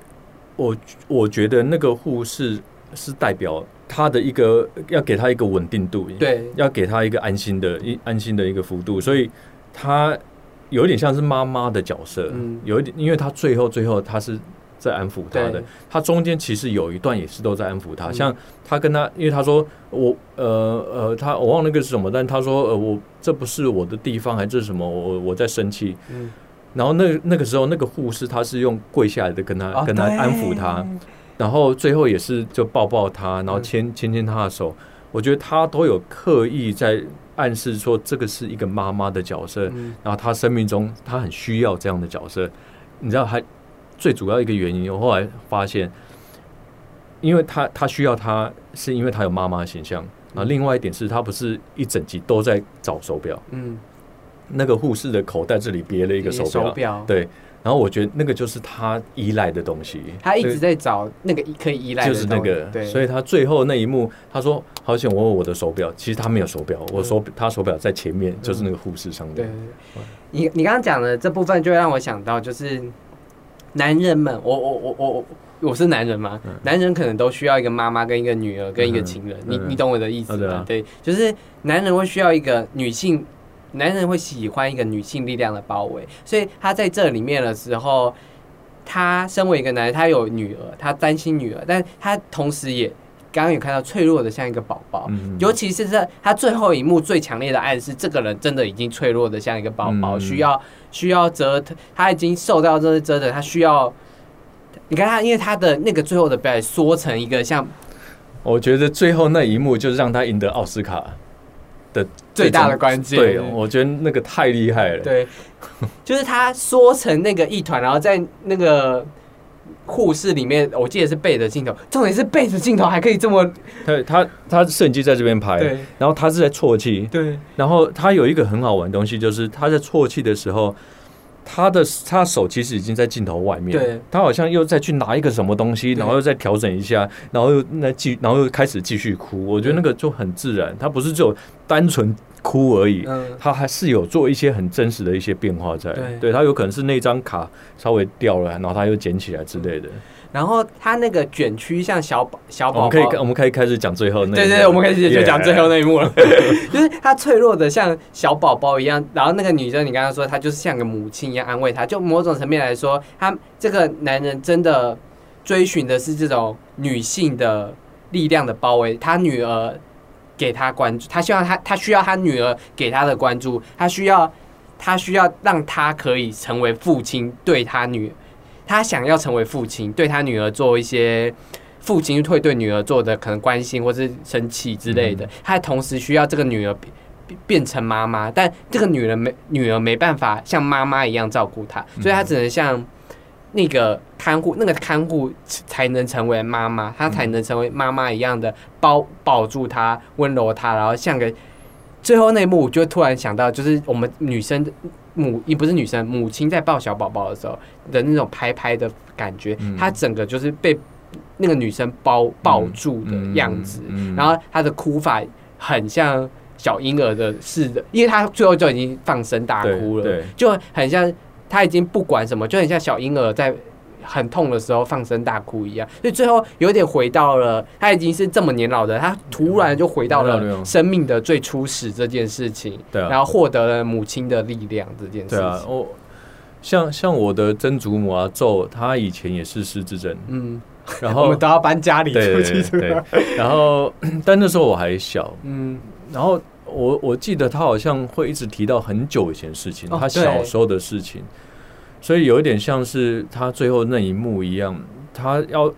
Speaker 2: 我我觉得那个护士是代表她的一个要给她一个稳定度，
Speaker 1: 对，
Speaker 2: 要给她一个安心的一安心的一个幅度，所以她有一点像是妈妈的角色，
Speaker 1: 嗯。
Speaker 2: 有一点，因为她最后最后她是在安抚他的。他，中间其实有一段也是都在安抚她，
Speaker 1: 嗯。
Speaker 2: 像他跟他，因为他说我呃呃，他我忘了那个是什么，但他说呃我这不是我的地方，还是什么，我我在生气，
Speaker 1: 嗯，
Speaker 2: 然后那那个时候那个护士他是用跪下来的跟他、
Speaker 1: 哦
Speaker 2: 跟他安抚他，，然后最后也是就抱抱他，然后
Speaker 1: 嗯
Speaker 2: 牵牵牵他的手，我觉得他都有刻意在暗示说这个是一个妈妈的角色，
Speaker 1: 嗯。
Speaker 2: 然后他生命中他很需要这样的角色，你知道还最主要一个原因，我后来发现，因为他他需要他是因为他有妈妈的形象，然后另外一点是他不是一整集都在找手表，
Speaker 1: 嗯，
Speaker 2: 那个护士的口袋这里别了一个手表，
Speaker 1: 表，
Speaker 2: 对，然后我觉得那个就是他依赖的东西，
Speaker 1: 他一直在找那个可以依赖的
Speaker 2: 就是那个，
Speaker 1: 对，
Speaker 2: 所以他最后那一幕，他说：“好险，我有我的手表。”其实他没有手表，我手他手表在前面，就是那个护士上
Speaker 1: 对
Speaker 2: 面。，
Speaker 1: 你你刚刚讲的这部分，就会让我想到，就是男人们，我我我我我我是男人嘛，
Speaker 2: 嗯。
Speaker 1: 男人可能都需要一个妈妈跟一个女儿跟一个
Speaker 2: 嗯
Speaker 1: 情人，
Speaker 2: 嗯。
Speaker 1: 你你懂我的意思吗？
Speaker 2: 啊对啊。
Speaker 1: 对，就是男人会需要一个女性，男人会喜欢一个女性力量的包围，所以他在这里面的时候，他身为一个男人，他有女儿，他担心女儿，但他同时也刚刚有看到脆弱的像一个宝宝，
Speaker 2: 嗯
Speaker 1: 尤其是在他最后一幕最强烈的暗示，这个人真的已经脆弱的像一个宝宝，
Speaker 2: 嗯
Speaker 1: 需要需要折腾，他已经受到这些折腾，他需要。你看他，因为他的那个最后的表演缩成一个像
Speaker 2: 我觉得最后那一幕就是让他赢得奥斯卡的
Speaker 1: 最大的
Speaker 2: 终
Speaker 1: 关键，
Speaker 2: 对，我觉得那个太厉害了。
Speaker 1: 对，就是他缩成那个一团，然后在那个护士里面，我记得是背着镜头，重点是背着镜头还可以这么
Speaker 2: 对他他摄影机在这边拍，
Speaker 1: 对
Speaker 2: 然后他是在啜泣，
Speaker 1: 对
Speaker 2: 然后他有一个很好玩的东西，就是他在啜泣的时候。他的他手其实已经在镜头外面，
Speaker 1: 对，
Speaker 2: 他好像又再去拿一个什么东西，然后又再调整一下，然后又那继，然后又开始继续哭。我觉得那个就很自然，他不是只有单纯哭而已，
Speaker 1: 嗯，
Speaker 2: 他还是有做一些很真实的一些变化在。
Speaker 1: 对
Speaker 2: 对他有可能是那张卡稍微掉了，然后他又捡起来之类的。
Speaker 1: 然后他那个卷曲像小宝小宝宝，
Speaker 2: 我们可以我们可以开始讲最后那一幕
Speaker 1: 对对对，我们开始就讲最后那一幕了，(laughs) 就是他脆弱的像小宝宝一样，然后那个女生你刚刚说她就是像个母亲一样安慰他，就某种层面来说，他这个男人真的追寻的是这种女性的力量的包围，他女儿给他关注，他希望他他需要他女儿给他的关注，他需要他需要让他可以成为父亲，对他女他想要成为父亲，对他女儿做一些父亲会对女儿做的可能关心或是生气之类的，他同时需要这个女儿变变变成妈妈，但这个女人没女儿没办法像妈妈一样照顾他，所以他只能像那个看护，那个看护才能成为妈妈，她才能成为妈妈一样的包保住她，温柔她，然后像个。最后那一幕，我就突然想到，就是我们女生的母，也不是女生，母亲在抱小宝宝的时候的那种拍拍的感觉，
Speaker 2: 嗯
Speaker 1: 她整个就是被那个女生包抱住的样子，
Speaker 2: 嗯嗯
Speaker 1: 然后她的哭法很像小婴儿的似的，因为她最后就已经放声大哭了，就很像她已经不管什么，就很像小婴儿在。很痛的时候放声大哭一样，所以最后有点回到了他已经是这么年老的，他突然就回到了生命的最初始这件事情，
Speaker 2: 对啊。
Speaker 1: 然后获得了母亲的力量这件事
Speaker 2: 对啊，
Speaker 1: 情。
Speaker 2: 我像像我的曾祖母啊，咒她以前也是失智症，
Speaker 1: 嗯，
Speaker 2: 然后 (laughs)
Speaker 1: 我们都要搬家里
Speaker 2: 对
Speaker 1: 出去，
Speaker 2: 对对对，然后 (clears throat) 但那时候我还小，
Speaker 1: 嗯。
Speaker 2: 然后我我记得他好像会一直提到很久以前事情，
Speaker 1: 哦
Speaker 2: 他小时候的事情，所以有一点像是他最后那一幕一样，他要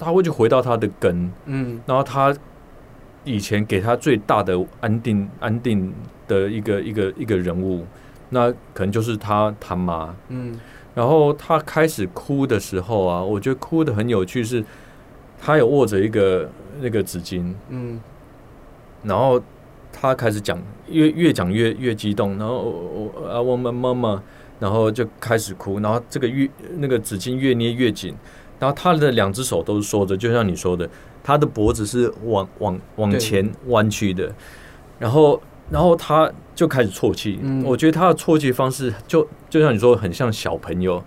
Speaker 2: 他会去回到他的根，
Speaker 1: 嗯。
Speaker 2: 然后他以前给他最大的安定安定的一个一个一个人物，那可能就是他他妈。
Speaker 1: 嗯。
Speaker 2: 然后他开始哭的时候啊，我觉得哭的很有趣是，他有握着一个那个纸巾，
Speaker 1: 嗯。
Speaker 2: 然后他开始讲，越越讲越越激动，然后我我啊我们妈妈，然后就开始哭，然后这个越那个纸巾越捏越紧，然后他的两只手都是缩着，就像你说的，他的脖子是往往往前弯曲的，然后然后他就开始啜泣，
Speaker 1: 嗯。
Speaker 2: 我觉得他的啜泣方式就就像你说，很像小朋友。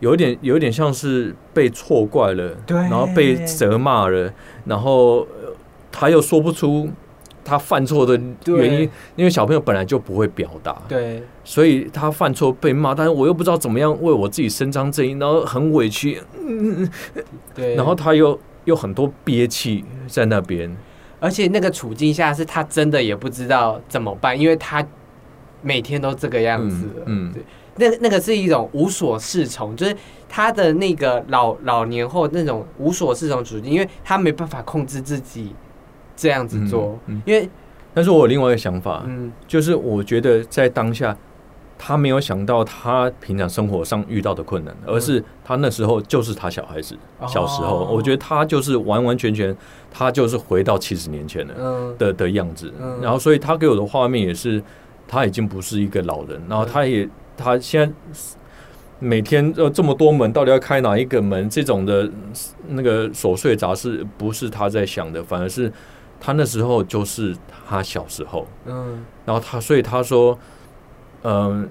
Speaker 2: 有一点，有一点像是被错怪了，然后被责骂了，然后呃他又说不出他犯错的原因，因为小朋友本来就不会表达，
Speaker 1: 对。
Speaker 2: 所以他犯错被骂，但是我又不知道怎么样为我自己伸张正义，然后很委屈，嗯 (laughs)
Speaker 1: 对，
Speaker 2: 然后他又又很多憋气在那边，
Speaker 1: 而且那个处境下是他真的也不知道怎么办，因为他每天都这个样子。
Speaker 2: 嗯嗯。
Speaker 1: 对，那那个是一种无所适从，就是他的那个老老年后那种无所适从处境，因为他没办法控制自己这样子做，
Speaker 2: 嗯嗯。
Speaker 1: 因为
Speaker 2: 但是我有另外一个想法，
Speaker 1: 嗯。
Speaker 2: 就是我觉得在当下。他没有想到他平常生活上遇到的困难，而是他那时候就是他小孩子
Speaker 1: 哦。
Speaker 2: 小时候，我觉得他就是完完全全，他就是回到七十年前了。
Speaker 1: 嗯。
Speaker 2: 的的样子。
Speaker 1: 嗯，
Speaker 2: 然后所以他给我的画面也是，他已经不是一个老人，然后他也他现在每天呃这么多门，到底要开哪一个门？这种的那个琐碎杂事，不是他在想的，反而是他那时候就是他小时候，
Speaker 1: 嗯。
Speaker 2: 然后他所以他说，嗯、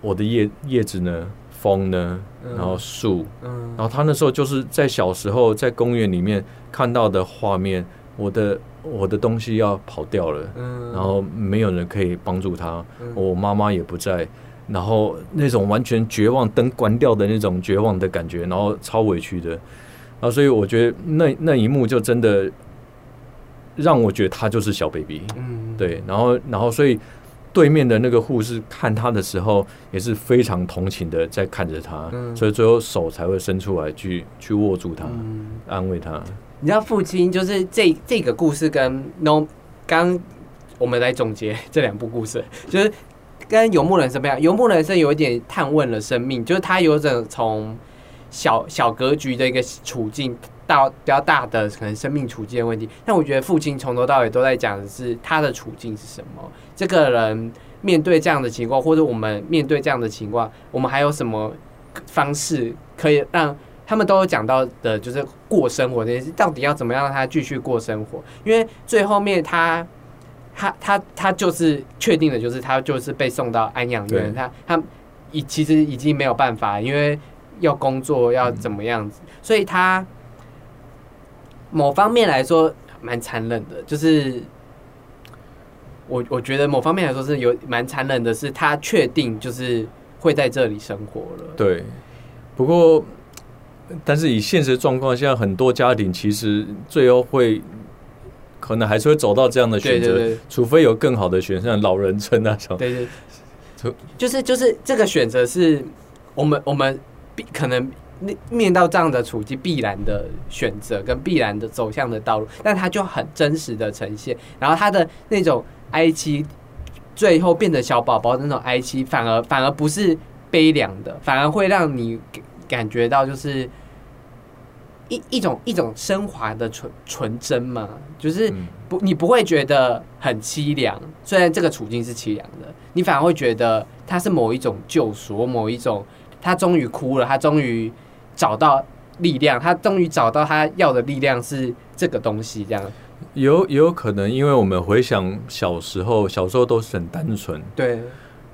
Speaker 2: 我的叶叶子呢，风呢，
Speaker 1: 嗯。
Speaker 2: 然后树，
Speaker 1: 嗯。
Speaker 2: 然后他那时候就是在小时候在公园里面看到的画面，我的我的东西要跑掉了，
Speaker 1: 嗯。
Speaker 2: 然后没有人可以帮助他，
Speaker 1: 嗯。
Speaker 2: 我妈妈也不在，然后那种完全绝望，灯关掉的那种绝望的感觉，然后超委屈的，然后所以我觉得那那一幕就真的让我觉得他就是小 baby，
Speaker 1: 嗯
Speaker 2: 对，然后然后所以。对面的那个护士看他的时候，也是非常同情的在看着他，
Speaker 1: 嗯
Speaker 2: 所以最后手才会伸出来去去握住他，
Speaker 1: 嗯
Speaker 2: 安慰他。
Speaker 1: 你知道父亲就是这这个故事跟 No 刚我们来总结这两部故事，(laughs) 就是跟游牧人生不一样。游牧人生有一点探问了生命，就是他有种从小小格局的一个处境到比较大的可能生命处境的问题。但我觉得父亲从头到尾都在讲的是他的处境是什么，这个人面对这样的情况，或者我们面对这样的情况，我们还有什么方式可以让他们都有讲到的，就是过生活这件事，到底要怎么样让他继续过生活？因为最后面他。他他他就是确定的，就是他就是被送到安养院，他他已其实已经没有办法，因为要工作要怎么样子，所以他某方面来说蛮残忍的，就是我我觉得某方面来说是有蛮残忍的，是他确定就是会在这里生活了。
Speaker 2: 对，不过，但是以现实状况下，很多家庭其实最后会可能还是会走到这样的选择，
Speaker 1: 对对对
Speaker 2: 除非有更好的选项，老人村那种。
Speaker 1: 对对 (laughs)
Speaker 2: 就，
Speaker 1: 就是就是这个选择是我们我们必可能面面到这样的处境必然的选择跟必然的走向的道路，但他就很真实的呈现，然后他的那种哀戚，最后变得小宝宝的那种哀戚，反而反而不是悲凉的，反而会让你感感觉到就是。一一种一种升华的纯纯真嘛，就是
Speaker 2: 嗯
Speaker 1: 不，你不会觉得很凄凉，虽然这个处境是凄凉的，你反而会觉得它是某一种救赎，某一种他终于哭了，他终于找到力量，他终于找到他要的力量是这个东西，这样。
Speaker 2: 有也有可能，因为我们回想小时候，小时候都是很单纯，
Speaker 1: 对，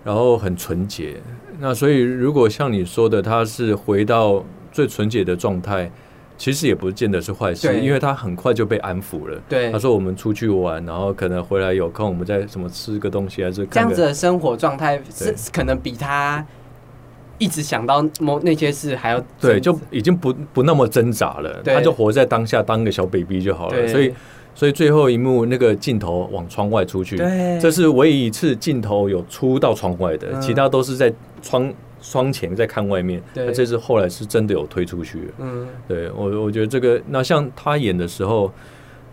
Speaker 2: 然后很纯洁。那所以，如果像你说的，他是回到最纯洁的状态，其实也不见得是坏事，因为他很快就被安抚了。
Speaker 1: 对。
Speaker 2: 他，说我们出去玩，然后可能回来有空，我们再什么吃个东西，还是
Speaker 1: 这样子的生活状态是可能比他一直想到某那些事还要
Speaker 2: 对，就已经不不那么挣扎了。
Speaker 1: 对
Speaker 2: 他就活在当下，当个小 baby 就好了。
Speaker 1: 对，
Speaker 2: 所以，所以最后一幕那个镜头往窗外出去，
Speaker 1: 对，
Speaker 2: 这是唯一一次镜头有出到窗外的，
Speaker 1: 嗯
Speaker 2: 其他都是在窗窗前在看外面。
Speaker 1: 对
Speaker 2: 那这次后来是真的有推出去。
Speaker 1: 嗯
Speaker 2: 对我，我觉得这个那像他演的时候，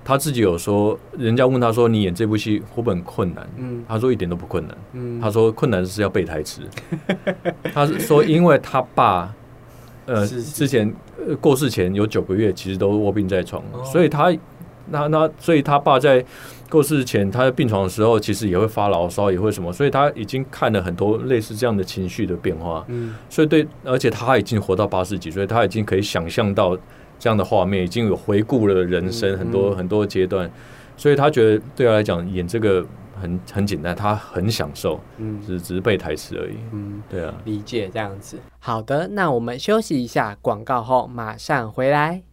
Speaker 2: 他自己有说，人家问他说：“你演这部戏会不会很困难？”
Speaker 1: 嗯
Speaker 2: 他说一点都不困难。
Speaker 1: 嗯，
Speaker 2: 他说困难的是要背台词。(laughs) 他是说，因为他爸，呃，
Speaker 1: 是是
Speaker 2: 之前呃过世前有九个月，其实都卧病在床，
Speaker 1: 哦
Speaker 2: 所以他那那所以他爸在过世前他在病床的时候，其实也会发牢骚，也会什么，所以他已经看了很多类似这样的情绪的变化。
Speaker 1: 嗯
Speaker 2: 所以对，而且他已经活到八十几岁，他已经可以想象到这样的画面，已经有回顾了人生
Speaker 1: 嗯
Speaker 2: 很多、
Speaker 1: 嗯
Speaker 2: 很多阶段，所以他觉得对他来讲演这个很很简单，他很享受，
Speaker 1: 嗯
Speaker 2: 只只是背台词而已。
Speaker 1: 嗯。
Speaker 2: 对啊，
Speaker 1: 理解这样子。好的，那我们休息一下，广告后马上回来。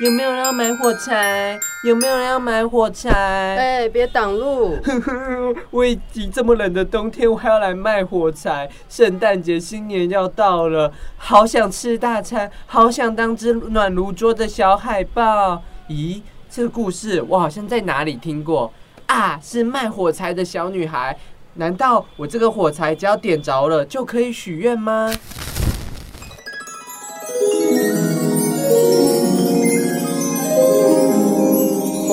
Speaker 1: 有没有人要买火柴？有没有人要买火柴？
Speaker 3: 哎、别挡路！
Speaker 1: 我已经这么冷的冬天，我还要来卖火柴。圣诞节、新年要到了，好想吃大餐，好想当只暖炉桌的小海豹。咦，这个故事我好像在哪里听过啊？是卖火柴的小女孩。难道我这个火柴只要点着了就可以许愿吗？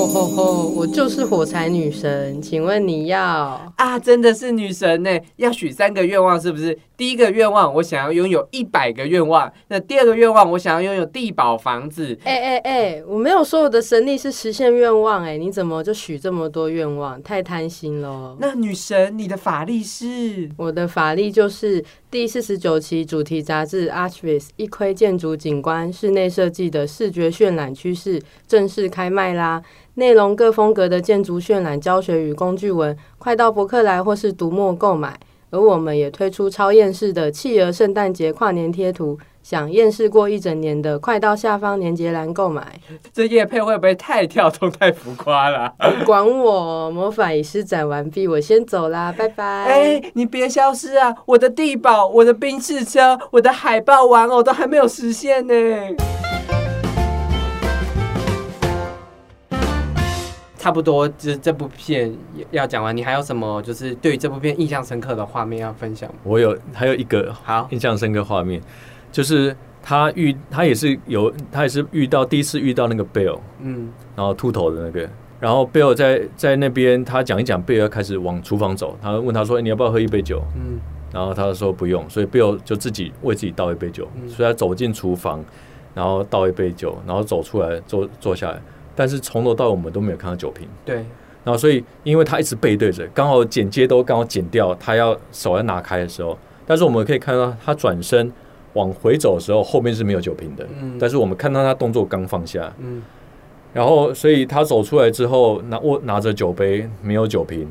Speaker 3: 吼吼吼！我就是火柴女神，请问你要？
Speaker 1: 啊，真的是女神呢！要许三个愿望，是不是？第一个愿望，我想要拥有一百个愿望；那第二个愿望，我想要拥有地堡房子。
Speaker 3: 哎哎哎！我没有说我的神力是实现愿望，哎，你怎么就许这么多愿望？太贪心了。
Speaker 1: 那女神，你的法力是？
Speaker 3: 我的法力就是第四十九期主题杂志《Archvis》一窥建筑景观室内设计的视觉渲染趋势正式开卖啦！内容各风格的建筑渲染教学与工具文，快到博客来或是读墨购买。而我们也推出超厌世的企鹅圣诞节跨年贴图，想厌世过一整年的，快到下方连接栏购买。(laughs)
Speaker 1: 这叶配会不会太跳动、太浮夸了？(laughs)
Speaker 3: 管我，魔法已施展完毕，我先走啦，拜拜。
Speaker 1: 哎、你别消失啊！我的地堡、我的宾士车、我的海豹玩偶都还没有实现呢。差不多，就是这部片要讲完，你还有什么就是对于这部片印象深刻的画面要分享吗？
Speaker 2: 我有还有一个
Speaker 1: 好，
Speaker 2: 印象深刻画面，就是他遇他也是有他也是遇到第一次遇到那个 Bill，
Speaker 1: 嗯。
Speaker 2: 然后秃头的那个，然后 Bill 在在那边他讲一讲，Bill 要开始往厨房走，他问他说、欸你要不要喝一杯酒？
Speaker 1: 嗯。
Speaker 2: 然后他说不用，所以 Bill 就自己为自己倒一杯酒，
Speaker 1: 嗯。
Speaker 2: 所以他走进厨房，然后倒一杯酒，然后走出来坐坐下来，但是从头到尾我们都没有看到酒瓶。
Speaker 1: 对，
Speaker 2: 然后所以因为他一直背对着，刚好剪接都刚好剪掉，他要手要拿开的时候，但是我们可以看到他转身往回走的时候，后面是没有酒瓶的，
Speaker 1: 嗯。
Speaker 2: 但是我们看到他动作刚放下，
Speaker 1: 嗯。
Speaker 2: 然后所以他走出来之后拿握拿着酒杯没有酒瓶，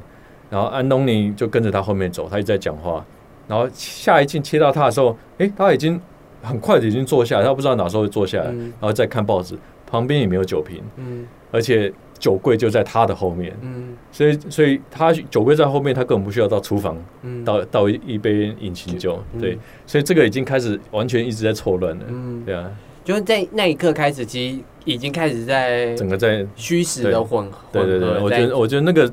Speaker 2: 然后安东尼就跟着他后面走，他一直在讲话，然后下一镜切到他的时候，诶，他已经很快的已经坐下来，他不知道哪时候会坐下来，
Speaker 1: 嗯。
Speaker 2: 然后再看报纸，旁边也没有酒瓶，
Speaker 1: 嗯。
Speaker 2: 而且酒柜就在他的后面。
Speaker 1: 嗯。
Speaker 2: 所以，所以他酒柜在后面，他根本不需要到厨房
Speaker 1: 嗯，
Speaker 2: 倒倒一一杯引擎酒，
Speaker 1: 嗯。
Speaker 2: 对，所以这个已经开始完全一直在错乱了，
Speaker 1: 嗯，
Speaker 2: 对啊，
Speaker 1: 就是在那一刻开始，其实已经开始在
Speaker 2: 整个在，
Speaker 1: 虚实的混合。
Speaker 2: 对对对，我觉得我觉得那个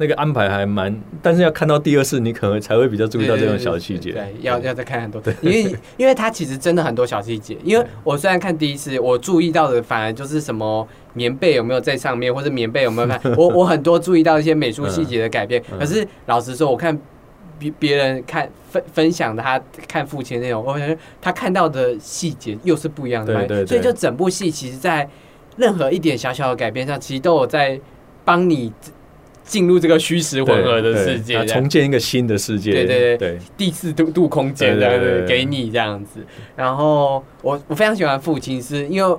Speaker 2: 那个安排还蛮，但是要看到第二次，你可能才会比较注意到这种小细节，
Speaker 1: 对，要要再看很多，因为因为它其实真的很多小细节。因为我虽然看第一次，我注意到的反而就是什么棉被有没有在上面，或者棉被有没有看，(laughs) 我我很多注意到一些美术细节的改变。
Speaker 2: 嗯
Speaker 1: 可是老实说，我看别别人看分分享的他看父亲的内容，我感觉他看到的细节又是不一样的。
Speaker 2: 对对对
Speaker 1: 所以就整部戏其实，在任何一点小小的改变上，其实都有在帮你进入这个虚实混合的世界，
Speaker 2: 重建一个新的世界，
Speaker 1: 对对对
Speaker 2: 对，
Speaker 1: 第四度度空间这样子
Speaker 2: 对对
Speaker 1: 给你这样子。然后我我非常喜欢父亲是，因为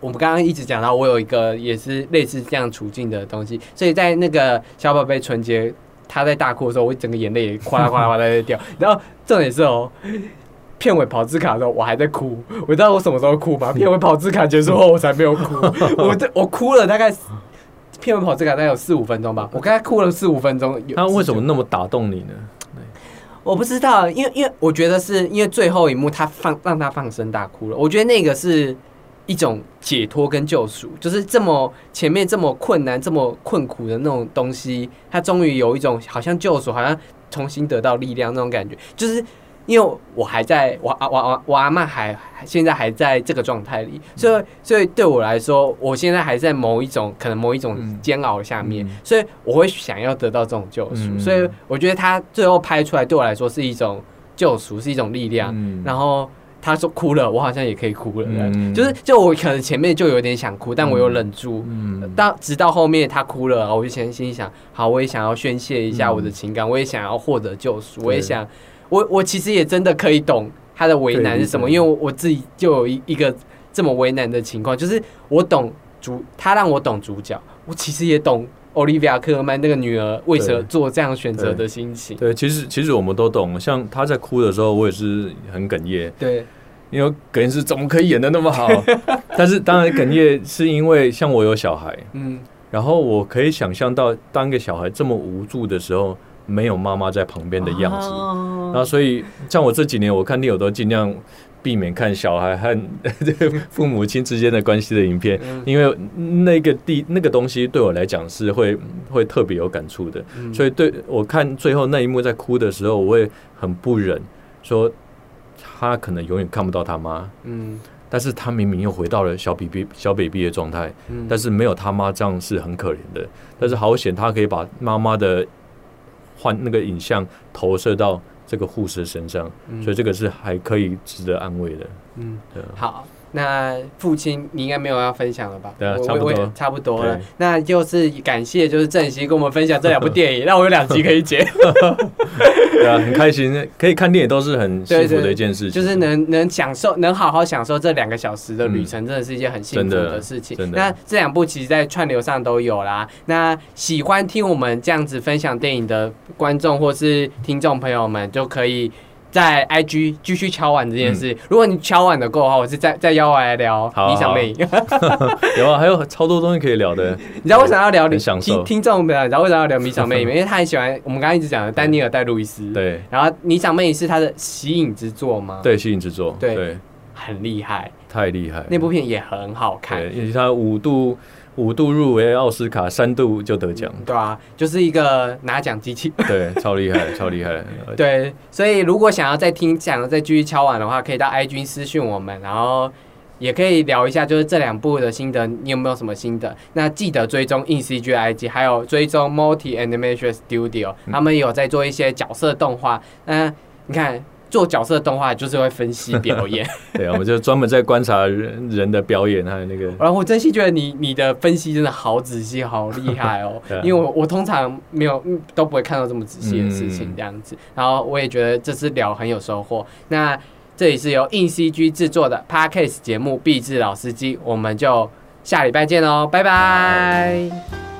Speaker 1: 我们刚刚一直讲到，我有一个也是类似这样处境的东西，所以在那个小宝贝纯洁他在大哭的时候，我整个眼泪也哗啦哗啦哗啦在掉。然后重点是哦。片尾跑字卡的时候，我还在哭。我知道我什么时候哭吧？片尾跑字卡结束后，我才没有哭。我这我哭了大概片尾跑这个大概有四五分钟吧。我刚才哭了四五分钟。有
Speaker 2: 他为什么那么打动你呢？
Speaker 1: 我不知道，因为因为我觉得是因为最后一幕他放让他放声大哭了，我觉得那个是一种解脱跟救赎，就是这么前面这么困难、这么困苦的那种东西，他终于有一种好像救赎，好像重新得到力量那种感觉，就是。因为我还在，我啊我我我阿妈还现在还在这个状态里，所以所以对我来说，我现在还在某一种可能某一种煎熬下面，所以我会想要得到这种救赎。所以我觉得他最后拍出来对我来说是一种救赎，是一种力量。然后他说哭了，我好像也可以哭了，就是就我可能前面就有点想哭，但我又忍住。到直到后面他哭了，我就先心想，好，我也想要宣泄一下我的情感，我也想要获得救赎，我也想。我我其实也真的可以懂他的为难是什么，因为我自己就有一一个这么为难的情况，就是我懂主，他让我懂主角，我其实也懂奥利维亚科尔曼那个女儿为什么做这样选择的心情。
Speaker 2: 对，其实其实我们都懂，像他在哭的时候，我也是很哽咽。
Speaker 1: 对，
Speaker 2: 因为哽咽是怎么可以演的那么好？(laughs) 但是当然哽咽是因为像我有小孩，嗯，然后我可以想象到当一个小孩这么无助的时候。没有妈妈在旁边的样子，然后所以像我这几年，我看电影都尽量避免看小孩和 (laughs) 父母亲之间的关系的影片，因为那个地那个东西对我来讲是会会特别有感触的。所以对我看最后那一幕在哭的时候，我会很不忍，说他可能永远看不到他妈，嗯，但是他明明又回到了小 BB 小 baby 的状态，但是没有他妈这样是很可怜的，但是好险他可以把妈妈的。换那个影像投射到这个护士身上，所以这个是还可以值得安慰的。嗯，
Speaker 1: 对。好。那父亲，你应该没有要分享了吧？
Speaker 2: 对啊，差不多，
Speaker 1: 差不多了。那就是感谢，就是郑熙跟我们分享这两部电影，(laughs) 让我有两集可以剪。
Speaker 2: 对啊，很开心，可以看电影都是很幸福的一件事情。
Speaker 1: 就是能能享受，能好好享受这两个小时的旅程，真的是一件很幸福的事情。那这两部其实，在串流上都有啦。那喜欢听我们这样子分享电影的观众或是听众朋友们，就可以。在 IG 继续敲碗这件事，如果你敲碗的够的话，我是再再邀我来聊《理想魅影》。(laughs)
Speaker 2: 有啊，还有超多东西可以聊的。
Speaker 1: 你知道为什么要聊？听听众们，你知道为什么要聊《理想魅影》？(laughs) 因为他很喜欢我们刚刚一直讲的丹尼尔戴路易斯。
Speaker 2: 对。
Speaker 1: 然后《理想魅影》是他的吸引之作吗？
Speaker 2: 对，吸引之作。
Speaker 1: 对，很厉害，
Speaker 2: 太厉害。
Speaker 1: 那部片也很好看，
Speaker 2: 以及他五度。五度入围奥斯卡，三度就得奖，
Speaker 1: 对啊，就是一个拿奖机器，(laughs)
Speaker 2: 对，超厉害，超厉害。(laughs)
Speaker 1: 对，所以如果想要再听，想要再继续敲碗的话，可以到 IG 私讯我们，然后也可以聊一下，就是这两部的心得，你有没有什么心得？那记得追踪 InCG IG，还有追踪 Multi Animation Studio，他们有在做一些角色动画。那你看。做角色动画就是会分析表演，(laughs)
Speaker 2: 对啊，我们就专门在观察人人的表演，还有那个。(laughs)
Speaker 1: 然后我真心觉得你你的分析真的好仔细，好厉害哦。(laughs) 因为我我通常没有都不会看到这么仔细的事情这样子。然后我也觉得这次聊很有收获。那这里是由硬 CG 制作的 Parkcase 节目《壁纸老司机》，我们就下礼拜见喽，拜拜。